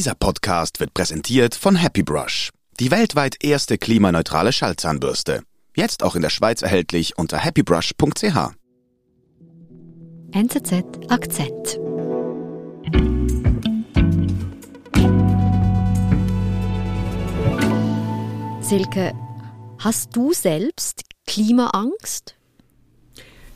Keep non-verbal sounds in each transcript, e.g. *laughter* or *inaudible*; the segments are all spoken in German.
Dieser Podcast wird präsentiert von Happy Brush, die weltweit erste klimaneutrale Schallzahnbürste. Jetzt auch in der Schweiz erhältlich unter happybrush.ch. NZZ Akzent. Silke, hast du selbst Klimaangst?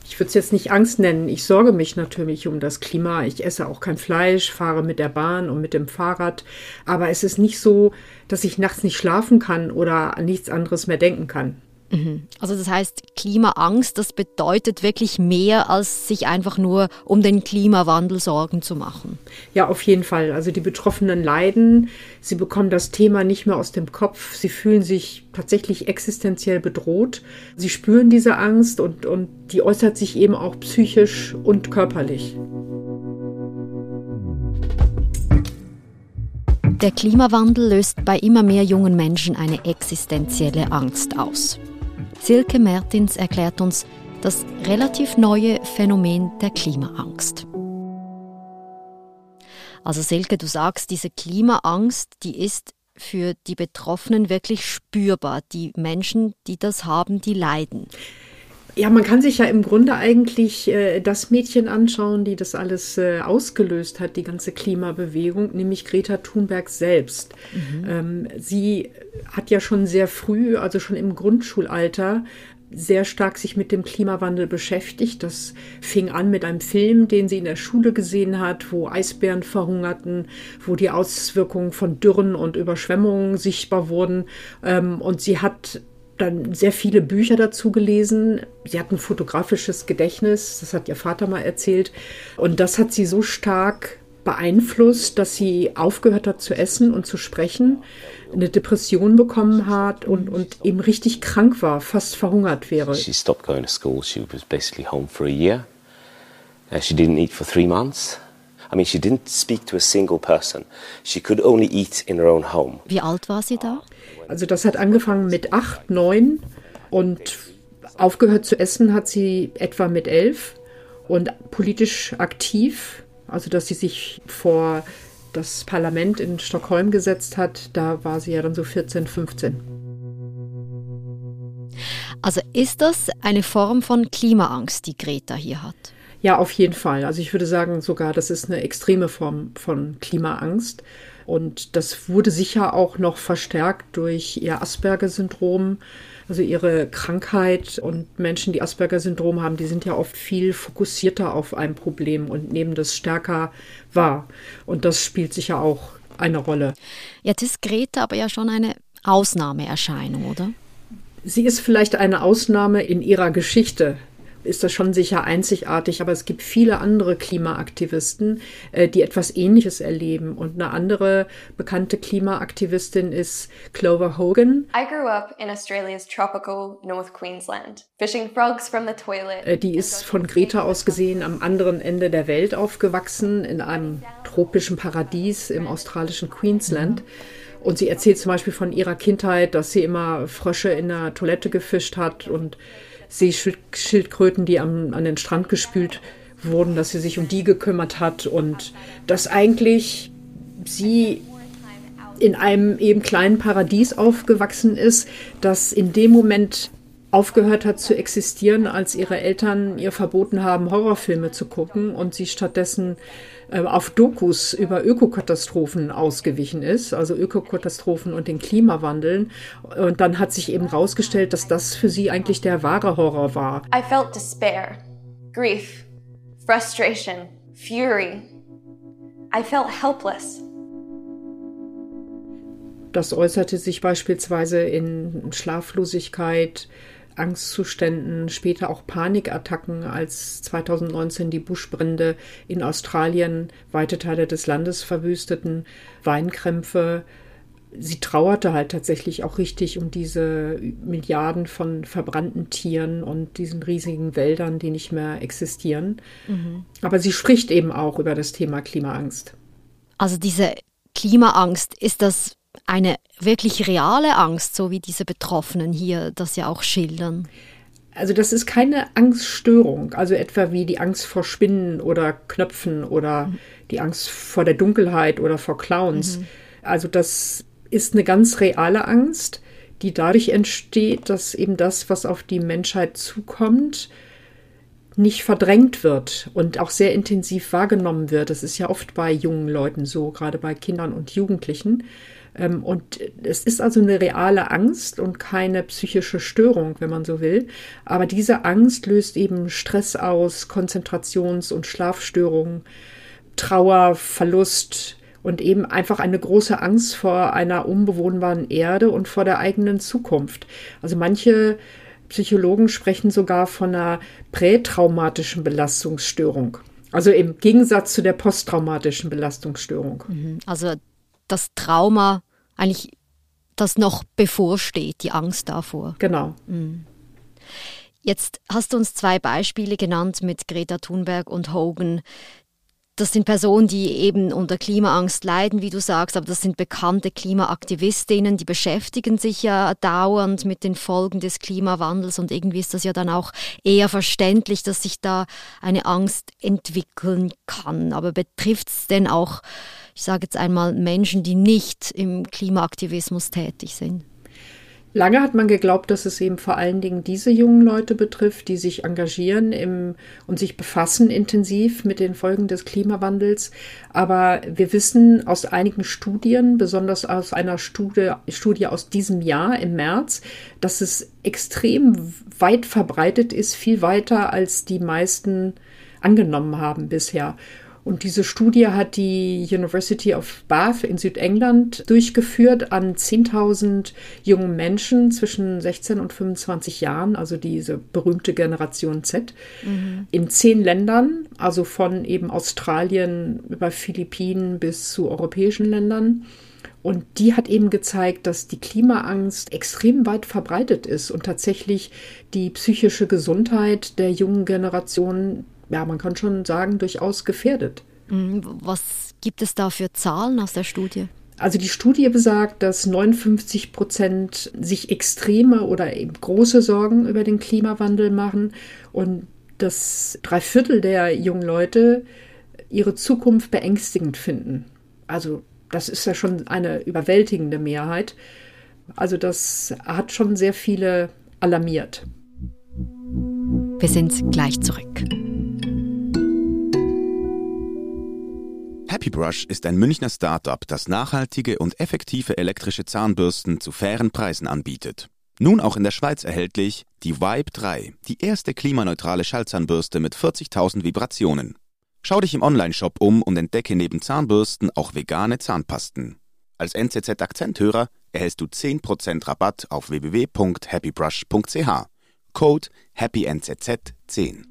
Ich würde es jetzt nicht Angst nennen. Ich sorge mich natürlich um das Klima. Ich esse auch kein Fleisch, fahre mit der Bahn und mit dem Fahrrad. Aber es ist nicht so, dass ich nachts nicht schlafen kann oder an nichts anderes mehr denken kann. Mhm. Also das heißt, Klimaangst, das bedeutet wirklich mehr, als sich einfach nur um den Klimawandel Sorgen zu machen. Ja, auf jeden Fall. Also die Betroffenen leiden, sie bekommen das Thema nicht mehr aus dem Kopf, sie fühlen sich tatsächlich existenziell bedroht, sie spüren diese Angst und, und die äußert sich eben auch psychisch und körperlich. Der Klimawandel löst bei immer mehr jungen Menschen eine existenzielle Angst aus. Silke Mertins erklärt uns das relativ neue Phänomen der Klimaangst. Also Silke, du sagst, diese Klimaangst, die ist für die Betroffenen wirklich spürbar. Die Menschen, die das haben, die leiden. Ja, man kann sich ja im Grunde eigentlich äh, das Mädchen anschauen, die das alles äh, ausgelöst hat, die ganze Klimabewegung, nämlich Greta Thunberg selbst. Mhm. Ähm, sie hat ja schon sehr früh, also schon im Grundschulalter, sehr stark sich mit dem Klimawandel beschäftigt. Das fing an mit einem Film, den sie in der Schule gesehen hat, wo Eisbären verhungerten, wo die Auswirkungen von Dürren und Überschwemmungen sichtbar wurden. Ähm, und sie hat dann sehr viele Bücher dazu gelesen. Sie hat ein fotografisches Gedächtnis, das hat ihr Vater mal erzählt. Und das hat sie so stark beeinflusst, dass sie aufgehört hat zu essen und zu sprechen, eine Depression bekommen hat und, und eben richtig krank war, fast verhungert wäre. She stopped going to school. She was basically home for a year. Uh, she didn't eat for three months. I mean, she didn't speak to a single person. She could only eat in her own home. Wie alt war sie da? Also das hat angefangen mit acht, neun und aufgehört zu essen hat sie etwa mit elf und politisch aktiv, also dass sie sich vor das Parlament in Stockholm gesetzt hat, da war sie ja dann so 14, 15. Also ist das eine Form von Klimaangst, die Greta hier hat? Ja, auf jeden Fall. Also ich würde sagen sogar, das ist eine extreme Form von Klimaangst. Und das wurde sicher auch noch verstärkt durch ihr Asperger-Syndrom, also ihre Krankheit. Und Menschen, die Asperger-Syndrom haben, die sind ja oft viel fokussierter auf ein Problem und nehmen das stärker wahr. Und das spielt sicher auch eine Rolle. Jetzt ist Greta aber ja schon eine Ausnahmeerscheinung, oder? Sie ist vielleicht eine Ausnahme in ihrer Geschichte ist das schon sicher einzigartig, aber es gibt viele andere Klimaaktivisten, äh, die etwas Ähnliches erleben. Und eine andere bekannte Klimaaktivistin ist Clover Hogan. I grew up in Australia's tropical North Queensland, fishing frogs from the toilet. Äh, die ist von Greta aus gesehen am anderen Ende der Welt aufgewachsen, in einem tropischen Paradies im australischen Queensland. Und sie erzählt zum Beispiel von ihrer Kindheit, dass sie immer Frösche in der Toilette gefischt hat und Seeschildkröten, die am, an den Strand gespült wurden, dass sie sich um die gekümmert hat und dass eigentlich sie in einem eben kleinen Paradies aufgewachsen ist, das in dem Moment aufgehört hat zu existieren, als ihre Eltern ihr verboten haben, Horrorfilme zu gucken und sie stattdessen äh, auf Dokus über Ökokatastrophen ausgewichen ist, also Ökokatastrophen und den Klimawandel. Und dann hat sich eben herausgestellt, dass das für sie eigentlich der wahre Horror war. I felt despair, grief, frustration, fury. I felt helpless. Das äußerte sich beispielsweise in Schlaflosigkeit, Angstzuständen, später auch Panikattacken, als 2019 die Buschbrände in Australien weite Teile des Landes verwüsteten, Weinkrämpfe. Sie trauerte halt tatsächlich auch richtig um diese Milliarden von verbrannten Tieren und diesen riesigen Wäldern, die nicht mehr existieren. Mhm. Aber sie spricht eben auch über das Thema Klimaangst. Also diese Klimaangst, ist das eine wirklich reale Angst, so wie diese Betroffenen hier das ja auch schildern? Also das ist keine Angststörung, also etwa wie die Angst vor Spinnen oder Knöpfen oder mhm. die Angst vor der Dunkelheit oder vor Clowns. Mhm. Also das ist eine ganz reale Angst, die dadurch entsteht, dass eben das, was auf die Menschheit zukommt, nicht verdrängt wird und auch sehr intensiv wahrgenommen wird. Das ist ja oft bei jungen Leuten so, gerade bei Kindern und Jugendlichen. Ähm, und es ist also eine reale Angst und keine psychische Störung, wenn man so will. Aber diese Angst löst eben Stress aus, Konzentrations- und Schlafstörungen, Trauer, Verlust und eben einfach eine große Angst vor einer unbewohnbaren Erde und vor der eigenen Zukunft. Also manche Psychologen sprechen sogar von einer prätraumatischen Belastungsstörung. Also im Gegensatz zu der posttraumatischen Belastungsstörung. Mhm. Also das Trauma eigentlich, das noch bevorsteht, die Angst davor. Genau. Mhm. Jetzt hast du uns zwei Beispiele genannt mit Greta Thunberg und Hogan, das sind Personen, die eben unter Klimaangst leiden, wie du sagst, aber das sind bekannte Klimaaktivistinnen, die beschäftigen sich ja dauernd mit den Folgen des Klimawandels und irgendwie ist das ja dann auch eher verständlich, dass sich da eine Angst entwickeln kann. Aber betrifft es denn auch, ich sage jetzt einmal, Menschen, die nicht im Klimaaktivismus tätig sind? Lange hat man geglaubt, dass es eben vor allen Dingen diese jungen Leute betrifft, die sich engagieren im, und sich befassen intensiv mit den Folgen des Klimawandels. Aber wir wissen aus einigen Studien, besonders aus einer Studie, Studie aus diesem Jahr im März, dass es extrem weit verbreitet ist, viel weiter als die meisten angenommen haben bisher. Und diese Studie hat die University of Bath in Südengland durchgeführt an 10.000 jungen Menschen zwischen 16 und 25 Jahren, also diese berühmte Generation Z, mhm. in zehn Ländern, also von eben Australien über Philippinen bis zu europäischen Ländern. Und die hat eben gezeigt, dass die Klimaangst extrem weit verbreitet ist und tatsächlich die psychische Gesundheit der jungen Generation ja, man kann schon sagen, durchaus gefährdet. Mhm. Was gibt es da für Zahlen aus der Studie? Also die Studie besagt, dass 59 Prozent sich extreme oder eben große Sorgen über den Klimawandel machen und dass drei Viertel der jungen Leute ihre Zukunft beängstigend finden. Also das ist ja schon eine überwältigende Mehrheit. Also das hat schon sehr viele alarmiert. Wir sind gleich zurück. Happy Brush ist ein Münchner Startup, das nachhaltige und effektive elektrische Zahnbürsten zu fairen Preisen anbietet. Nun auch in der Schweiz erhältlich die Vibe 3, die erste klimaneutrale Schallzahnbürste mit 40.000 Vibrationen. Schau dich im Onlineshop um und entdecke neben Zahnbürsten auch vegane Zahnpasten. Als NZZ Akzenthörer erhältst du 10% Rabatt auf www.happybrush.ch. Code HappyNZZ10.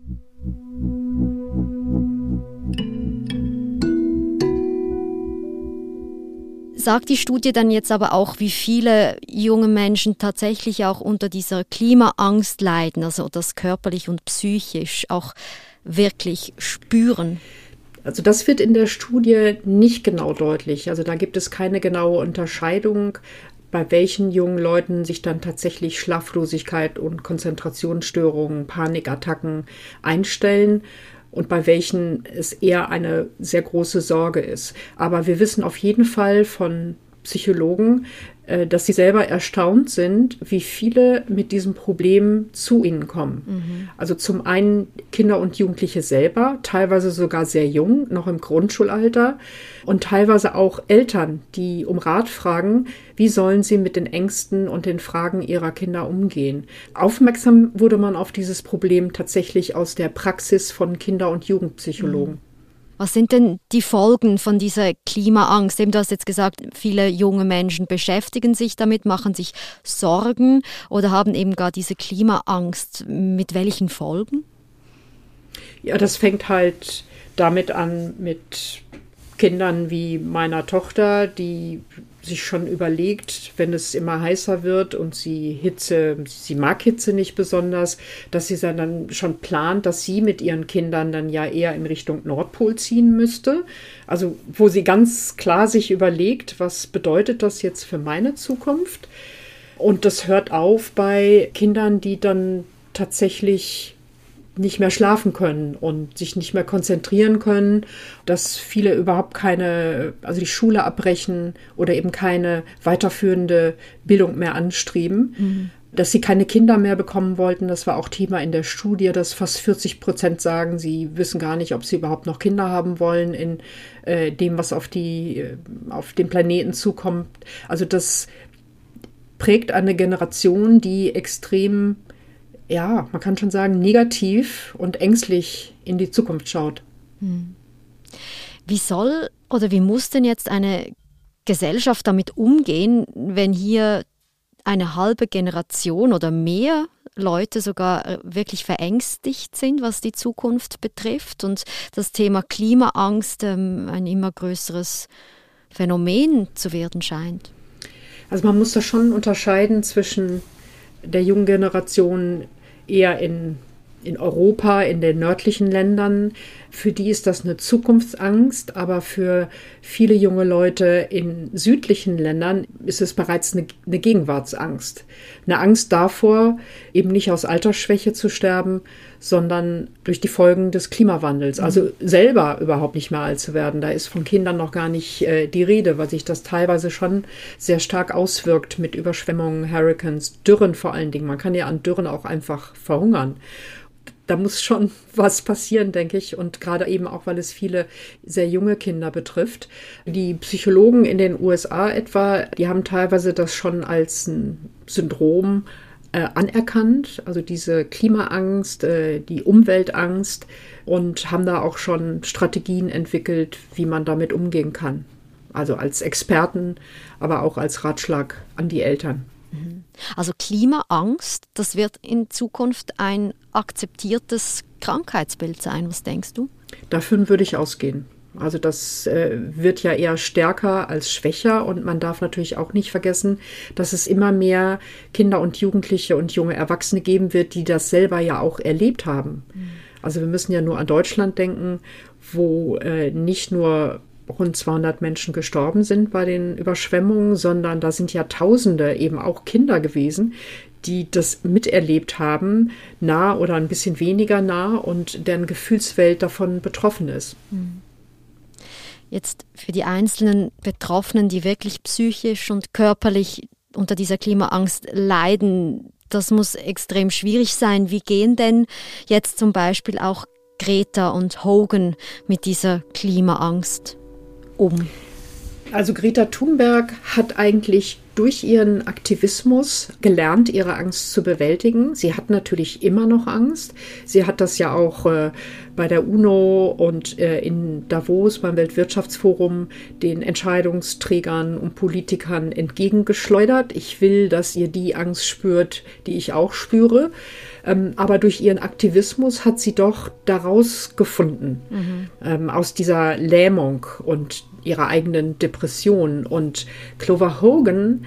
Sagt die Studie dann jetzt aber auch, wie viele junge Menschen tatsächlich auch unter dieser Klimaangst leiden, also das körperlich und psychisch auch wirklich spüren? Also das wird in der Studie nicht genau deutlich. Also da gibt es keine genaue Unterscheidung, bei welchen jungen Leuten sich dann tatsächlich Schlaflosigkeit und Konzentrationsstörungen, Panikattacken einstellen und bei welchen es eher eine sehr große Sorge ist. Aber wir wissen auf jeden Fall von Psychologen, dass sie selber erstaunt sind, wie viele mit diesem Problem zu ihnen kommen. Mhm. Also zum einen Kinder und Jugendliche selber, teilweise sogar sehr jung, noch im Grundschulalter und teilweise auch Eltern, die um Rat fragen, wie sollen sie mit den Ängsten und den Fragen ihrer Kinder umgehen. Aufmerksam wurde man auf dieses Problem tatsächlich aus der Praxis von Kinder- und Jugendpsychologen. Mhm. Was sind denn die Folgen von dieser Klimaangst? Eben, du hast jetzt gesagt, viele junge Menschen beschäftigen sich damit, machen sich Sorgen oder haben eben gar diese Klimaangst. Mit welchen Folgen? Ja, das fängt halt damit an mit Kindern wie meiner Tochter, die sich schon überlegt, wenn es immer heißer wird und sie Hitze, sie mag Hitze nicht besonders, dass sie dann schon plant, dass sie mit ihren Kindern dann ja eher in Richtung Nordpol ziehen müsste. Also wo sie ganz klar sich überlegt, was bedeutet das jetzt für meine Zukunft? Und das hört auf bei Kindern, die dann tatsächlich nicht mehr schlafen können und sich nicht mehr konzentrieren können, dass viele überhaupt keine, also die Schule abbrechen oder eben keine weiterführende Bildung mehr anstreben. Mhm. Dass sie keine Kinder mehr bekommen wollten, das war auch Thema in der Studie, dass fast 40 Prozent sagen, sie wissen gar nicht, ob sie überhaupt noch Kinder haben wollen in äh, dem, was auf die, äh, auf den Planeten zukommt. Also das prägt eine Generation, die extrem ja, man kann schon sagen, negativ und ängstlich in die Zukunft schaut. Hm. Wie soll oder wie muss denn jetzt eine Gesellschaft damit umgehen, wenn hier eine halbe Generation oder mehr Leute sogar äh, wirklich verängstigt sind, was die Zukunft betrifft und das Thema Klimaangst ähm, ein immer größeres Phänomen zu werden scheint? Also man muss da schon unterscheiden zwischen der jungen Generation eher in, in Europa, in den nördlichen Ländern. Für die ist das eine Zukunftsangst, aber für viele junge Leute in südlichen Ländern ist es bereits eine, eine Gegenwartsangst. Eine Angst davor, eben nicht aus Altersschwäche zu sterben, sondern durch die Folgen des Klimawandels. Also mhm. selber überhaupt nicht mehr alt zu werden. Da ist von Kindern noch gar nicht äh, die Rede, weil sich das teilweise schon sehr stark auswirkt mit Überschwemmungen, Hurricanes, Dürren vor allen Dingen. Man kann ja an Dürren auch einfach verhungern da muss schon *laughs* was passieren, denke ich. Und gerade eben auch, weil es viele sehr junge Kinder betrifft. Die Psychologen in den USA etwa, die haben teilweise das schon als ein Syndrom äh, anerkannt, also diese Klimaangst, äh, die Umweltangst und haben da auch schon Strategien entwickelt, wie man damit umgehen kann. Also als Experten, aber auch als Ratschlag an die Eltern. Mhm. Also Klimaangst, das wird in Zukunft ein akzeptiertes Krankheitsbild sein. Was denkst du? Davon würde ich ausgehen. Also das äh, wird ja eher stärker als schwächer und man darf natürlich auch nicht vergessen, dass es immer mehr Kinder und Jugendliche und junge Erwachsene geben wird, die das selber ja auch erlebt haben. Mhm. Also wir müssen ja nur an Deutschland denken, wo äh, nicht nur rund 200 Menschen gestorben sind bei den Überschwemmungen, sondern da sind ja Tausende eben auch Kinder gewesen, die das miterlebt haben, nah oder ein bisschen weniger nah und deren Gefühlswelt davon betroffen ist. Mhm. Jetzt für die einzelnen Betroffenen, die wirklich psychisch und körperlich unter dieser Klimaangst leiden, das muss extrem schwierig sein. Wie gehen denn jetzt zum Beispiel auch Greta und Hogan mit dieser Klimaangst um? Also Greta Thunberg hat eigentlich durch ihren Aktivismus gelernt, ihre Angst zu bewältigen. Sie hat natürlich immer noch Angst. Sie hat das ja auch äh, bei der UNO und äh, in Davos beim Weltwirtschaftsforum den Entscheidungsträgern und Politikern entgegengeschleudert. Ich will, dass ihr die Angst spürt, die ich auch spüre. Ähm, aber durch ihren Aktivismus hat sie doch daraus gefunden, mhm. ähm, aus dieser Lähmung und ihrer eigenen Depression. Und Clover Hogan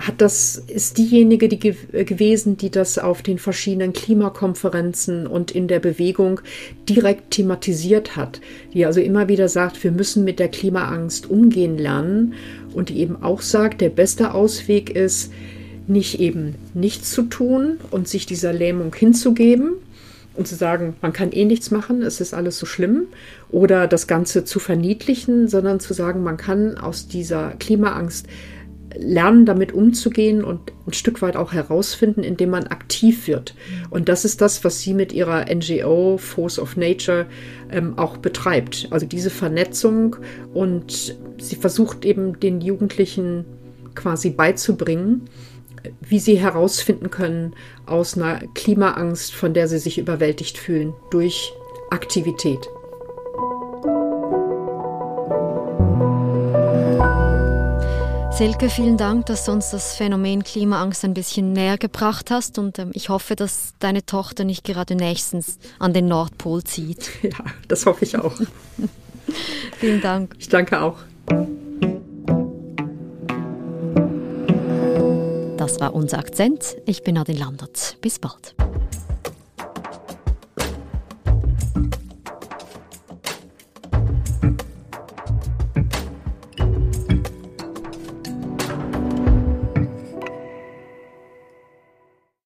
hat das, ist diejenige die ge gewesen, die das auf den verschiedenen Klimakonferenzen und in der Bewegung direkt thematisiert hat. Die also immer wieder sagt, wir müssen mit der Klimaangst umgehen lernen und die eben auch sagt, der beste Ausweg ist, nicht eben nichts zu tun und sich dieser Lähmung hinzugeben, und zu sagen, man kann eh nichts machen, es ist alles so schlimm, oder das Ganze zu verniedlichen, sondern zu sagen, man kann aus dieser Klimaangst lernen, damit umzugehen und ein Stück weit auch herausfinden, indem man aktiv wird. Und das ist das, was sie mit ihrer NGO Force of Nature ähm, auch betreibt. Also diese Vernetzung und sie versucht eben den Jugendlichen quasi beizubringen, wie sie herausfinden können aus einer Klimaangst, von der sie sich überwältigt fühlen, durch Aktivität. Silke, vielen Dank, dass du uns das Phänomen Klimaangst ein bisschen näher gebracht hast und ähm, ich hoffe, dass deine Tochter nicht gerade nächstens an den Nordpol zieht. *laughs* Ja, das hoffe ich auch. *laughs* vielen Dank. Ich danke auch. Das war unser Akzent. Ich bin Nadine Landert. Bis bald.